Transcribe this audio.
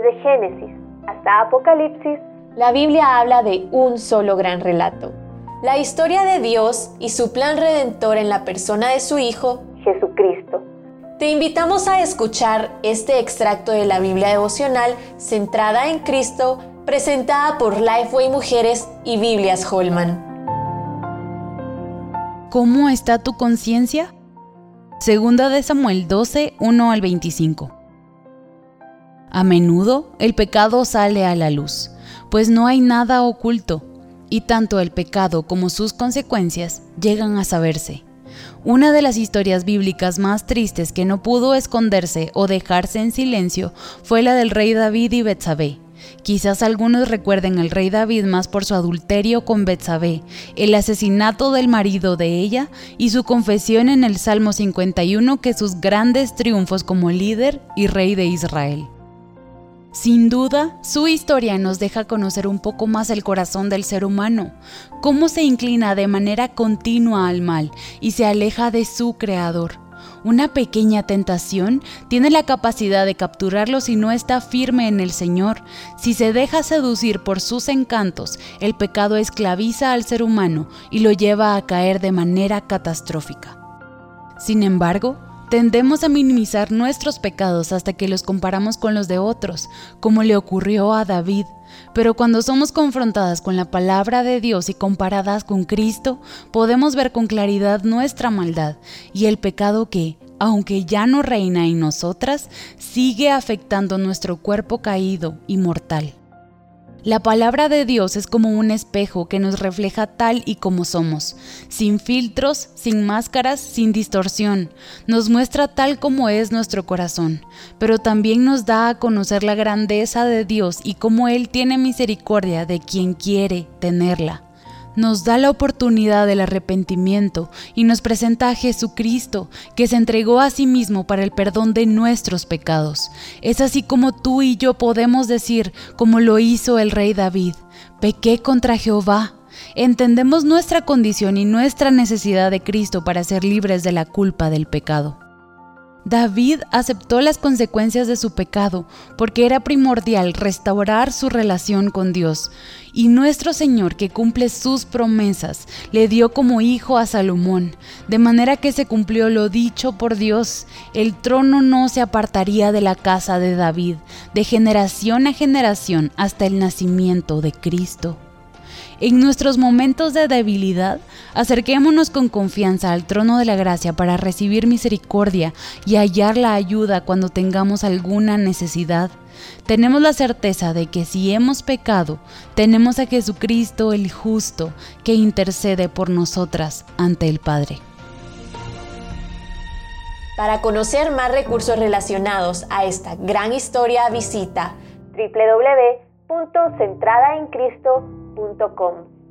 Desde Génesis hasta Apocalipsis, la Biblia habla de un solo gran relato. La historia de Dios y su plan redentor en la persona de su Hijo, Jesucristo. Te invitamos a escuchar este extracto de la Biblia devocional centrada en Cristo, presentada por Lifeway Mujeres y Biblias Holman. ¿Cómo está tu conciencia? Segunda de Samuel 12, 1 al 25. A menudo el pecado sale a la luz, pues no hay nada oculto, y tanto el pecado como sus consecuencias llegan a saberse. Una de las historias bíblicas más tristes que no pudo esconderse o dejarse en silencio fue la del rey David y Betsabé. Quizás algunos recuerden al rey David más por su adulterio con Betsabé, el asesinato del marido de ella y su confesión en el Salmo 51 que sus grandes triunfos como líder y rey de Israel. Sin duda, su historia nos deja conocer un poco más el corazón del ser humano, cómo se inclina de manera continua al mal y se aleja de su creador. Una pequeña tentación tiene la capacidad de capturarlo si no está firme en el Señor. Si se deja seducir por sus encantos, el pecado esclaviza al ser humano y lo lleva a caer de manera catastrófica. Sin embargo, Tendemos a minimizar nuestros pecados hasta que los comparamos con los de otros, como le ocurrió a David. Pero cuando somos confrontadas con la palabra de Dios y comparadas con Cristo, podemos ver con claridad nuestra maldad y el pecado que, aunque ya no reina en nosotras, sigue afectando nuestro cuerpo caído y mortal. La palabra de Dios es como un espejo que nos refleja tal y como somos, sin filtros, sin máscaras, sin distorsión. Nos muestra tal como es nuestro corazón, pero también nos da a conocer la grandeza de Dios y cómo Él tiene misericordia de quien quiere tenerla nos da la oportunidad del arrepentimiento y nos presenta a Jesucristo, que se entregó a sí mismo para el perdón de nuestros pecados. Es así como tú y yo podemos decir, como lo hizo el rey David, pequé contra Jehová. Entendemos nuestra condición y nuestra necesidad de Cristo para ser libres de la culpa del pecado. David aceptó las consecuencias de su pecado porque era primordial restaurar su relación con Dios. Y nuestro Señor, que cumple sus promesas, le dio como hijo a Salomón, de manera que se cumplió lo dicho por Dios. El trono no se apartaría de la casa de David, de generación a generación hasta el nacimiento de Cristo. En nuestros momentos de debilidad, acerquémonos con confianza al trono de la gracia para recibir misericordia y hallar la ayuda cuando tengamos alguna necesidad. Tenemos la certeza de que si hemos pecado, tenemos a Jesucristo el justo que intercede por nosotras ante el Padre. Para conocer más recursos relacionados a esta gran historia, visita www.centradaencristo.com www.radiomaría.com.